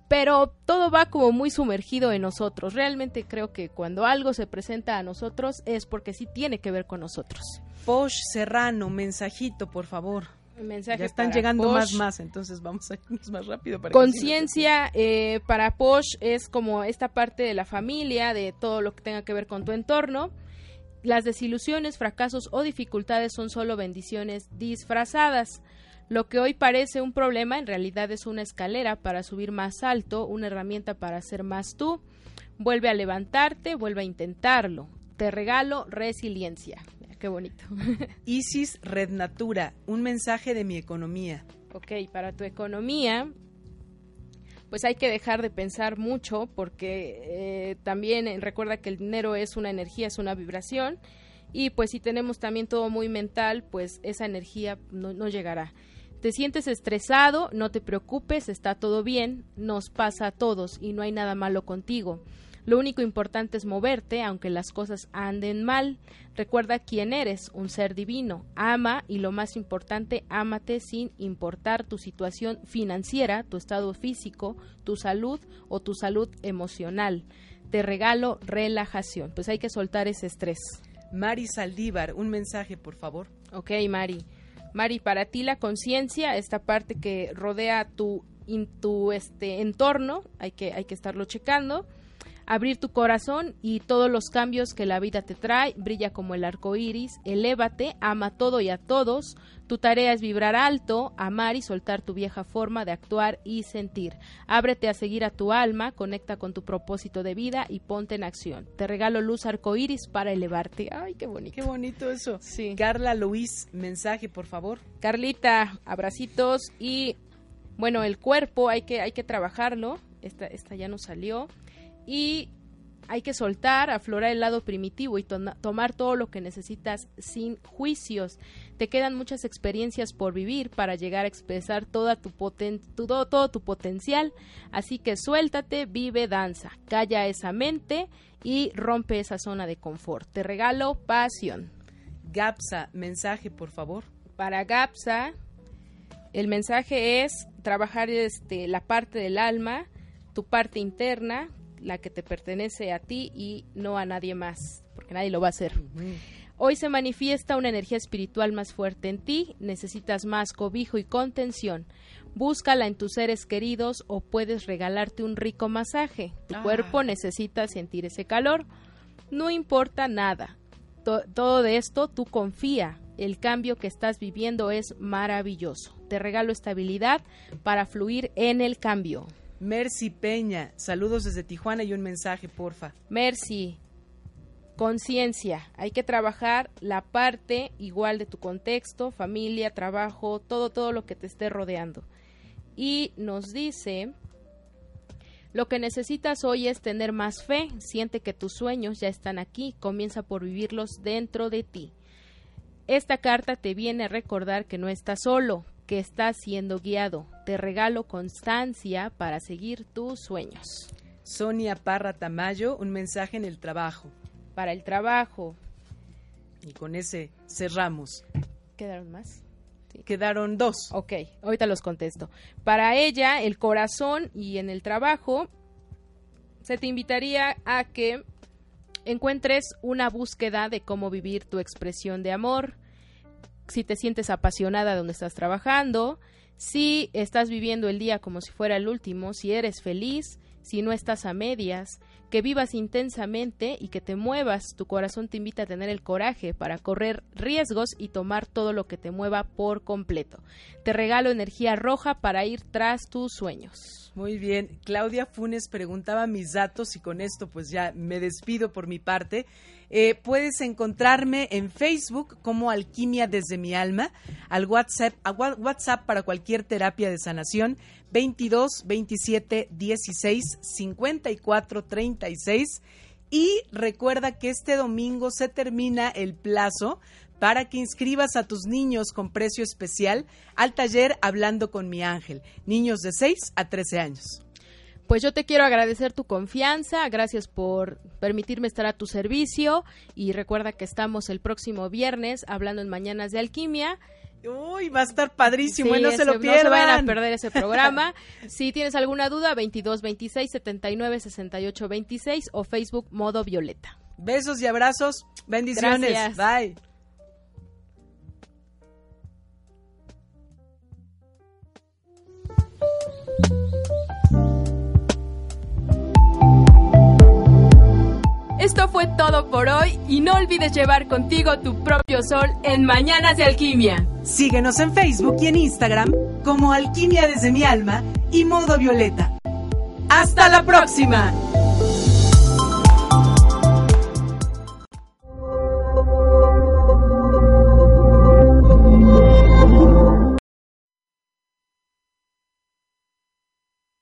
B: pero todo va como muy sumergido en nosotros. Realmente creo que cuando algo se presenta a nosotros es porque sí tiene que ver con nosotros.
A: Posh Serrano, mensajito, por favor.
B: Mensaje
A: ya están llegando más más, entonces vamos a irnos más rápido.
B: Conciencia eh, para Posh es como esta parte de la familia, de todo lo que tenga que ver con tu entorno. Las desilusiones, fracasos o dificultades son solo bendiciones disfrazadas. Lo que hoy parece un problema en realidad es una escalera para subir más alto, una herramienta para ser más tú. Vuelve a levantarte, vuelve a intentarlo. Te regalo resiliencia. Qué bonito.
A: Isis Red Natura, un mensaje de mi economía.
B: Ok, para tu economía, pues hay que dejar de pensar mucho porque eh, también eh, recuerda que el dinero es una energía, es una vibración y pues si tenemos también todo muy mental, pues esa energía no, no llegará. Te sientes estresado, no te preocupes, está todo bien, nos pasa a todos y no hay nada malo contigo. Lo único importante es moverte, aunque las cosas anden mal. Recuerda quién eres, un ser divino. Ama y lo más importante, ámate sin importar tu situación financiera, tu estado físico, tu salud o tu salud emocional. Te regalo relajación. Pues hay que soltar ese estrés.
A: Mari Saldívar, un mensaje, por favor.
B: Ok, Mari. Mari, para ti la conciencia, esta parte que rodea tu, tu este, entorno, hay que, hay que estarlo checando. Abrir tu corazón y todos los cambios que la vida te trae, brilla como el arco iris, elévate, ama todo y a todos. Tu tarea es vibrar alto, amar y soltar tu vieja forma de actuar y sentir. Ábrete a seguir a tu alma, conecta con tu propósito de vida y ponte en acción. Te regalo luz arcoíris para elevarte. Ay, qué bonito.
A: Qué bonito eso. Sí. Carla Luis, mensaje, por favor.
B: Carlita, abracitos y bueno, el cuerpo hay que hay que trabajarlo. Esta esta ya no salió y hay que soltar, aflorar el lado primitivo y tomar todo lo que necesitas sin juicios. Te quedan muchas experiencias por vivir para llegar a expresar toda tu todo, todo tu potencial. Así que suéltate, vive, danza, calla esa mente y rompe esa zona de confort. Te regalo pasión.
A: Gapsa, mensaje, por favor.
B: Para Gapsa, el mensaje es trabajar este, la parte del alma, tu parte interna, la que te pertenece a ti y no a nadie más, porque nadie lo va a hacer. Hoy se manifiesta una energía espiritual más fuerte en ti, necesitas más cobijo y contención. Búscala en tus seres queridos o puedes regalarte un rico masaje. Tu ah. cuerpo necesita sentir ese calor. No importa nada. todo de esto tú confía. El cambio que estás viviendo es maravilloso. Te regalo estabilidad para fluir en el cambio.
A: Mercy Peña, saludos desde Tijuana y un mensaje, porfa.
B: Mercy, conciencia, hay que trabajar la parte igual de tu contexto, familia, trabajo, todo, todo lo que te esté rodeando. Y nos dice, lo que necesitas hoy es tener más fe, siente que tus sueños ya están aquí, comienza por vivirlos dentro de ti. Esta carta te viene a recordar que no estás solo, que estás siendo guiado. Te regalo constancia para seguir tus sueños.
A: Sonia Parra Tamayo, un mensaje en el trabajo.
B: Para el trabajo.
A: Y con ese cerramos.
B: ¿Quedaron más?
A: Quedaron dos.
B: Ok, ahorita los contesto. Para ella, el corazón y en el trabajo, se te invitaría a que encuentres una búsqueda de cómo vivir tu expresión de amor, si te sientes apasionada donde estás trabajando, si estás viviendo el día como si fuera el último, si eres feliz, si no estás a medias, que vivas intensamente y que te muevas. Tu corazón te invita a tener el coraje para correr riesgos y tomar todo lo que te mueva por completo. Te regalo energía roja para ir tras tus sueños.
A: Muy bien. Claudia Funes preguntaba mis datos y con esto pues ya me despido por mi parte. Eh, puedes encontrarme en Facebook como Alquimia desde mi alma, al WhatsApp, a WhatsApp para cualquier terapia de sanación 22 27 16 54 36 y recuerda que este domingo se termina el plazo para que inscribas a tus niños con precio especial al taller Hablando con mi ángel, niños de 6 a 13 años.
B: Pues yo te quiero agradecer tu confianza, gracias por permitirme estar a tu servicio y recuerda que estamos el próximo viernes hablando en Mañanas de Alquimia.
A: Uy, va a estar padrísimo, no se lo pierdan.
B: No se vayan a perder ese programa. si tienes alguna duda, 22 26 79 68 26 o Facebook Modo Violeta.
A: Besos y abrazos. Bendiciones. Bye.
B: Esto fue todo por hoy y no olvides llevar contigo tu propio sol en Mañanas de Alquimia.
A: Síguenos en Facebook y en Instagram como Alquimia desde mi alma y Modo Violeta. ¡Hasta la próxima!